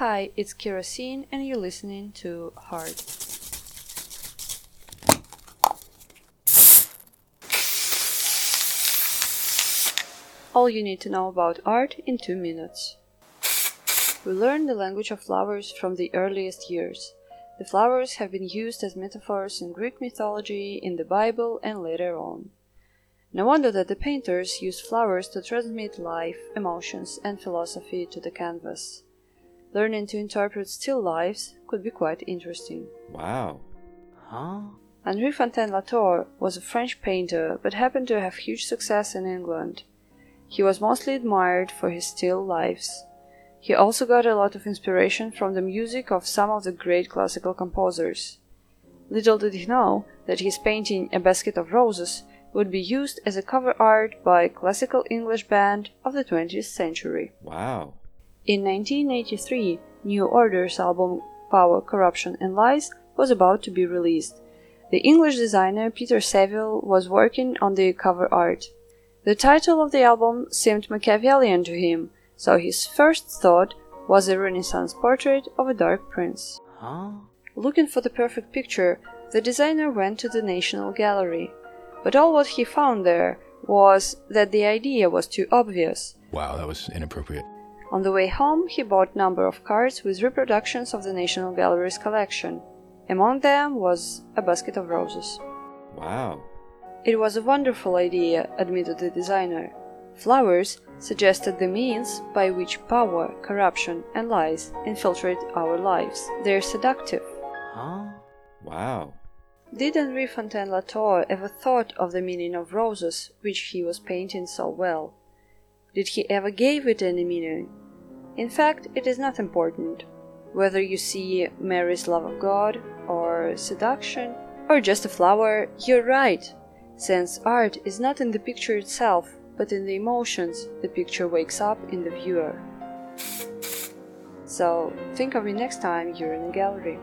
Hi, it's Kerosene, and you're listening to Heart. All you need to know about art in two minutes. We learn the language of flowers from the earliest years. The flowers have been used as metaphors in Greek mythology, in the Bible, and later on. No wonder that the painters used flowers to transmit life, emotions, and philosophy to the canvas. Learning to interpret still lifes could be quite interesting. Wow. Huh? Henri Fantin-Latour was a French painter but happened to have huge success in England. He was mostly admired for his still lifes. He also got a lot of inspiration from the music of some of the great classical composers. Little did he know that his painting A Basket of Roses would be used as a cover art by a classical English band of the 20th century. Wow. In 1983, New Order's album Power, Corruption and Lies was about to be released. The English designer Peter Saville was working on the cover art. The title of the album seemed Machiavellian to him, so his first thought was a Renaissance portrait of a dark prince. Huh? Looking for the perfect picture, the designer went to the National Gallery. But all what he found there was that the idea was too obvious. Wow, that was inappropriate. On the way home, he bought a number of cards with reproductions of the National Gallery's collection. Among them was a basket of roses. Wow. It was a wonderful idea, admitted the designer. Flowers suggested the means by which power, corruption, and lies infiltrate our lives. They're seductive. Huh? Wow. Did Henri Fantin-Latour ever thought of the meaning of roses, which he was painting so well? Did he ever give it any meaning? In fact, it is not important. Whether you see Mary's love of God, or seduction, or just a flower, you're right. Since art is not in the picture itself, but in the emotions the picture wakes up in the viewer. So, think of me next time you're in a gallery.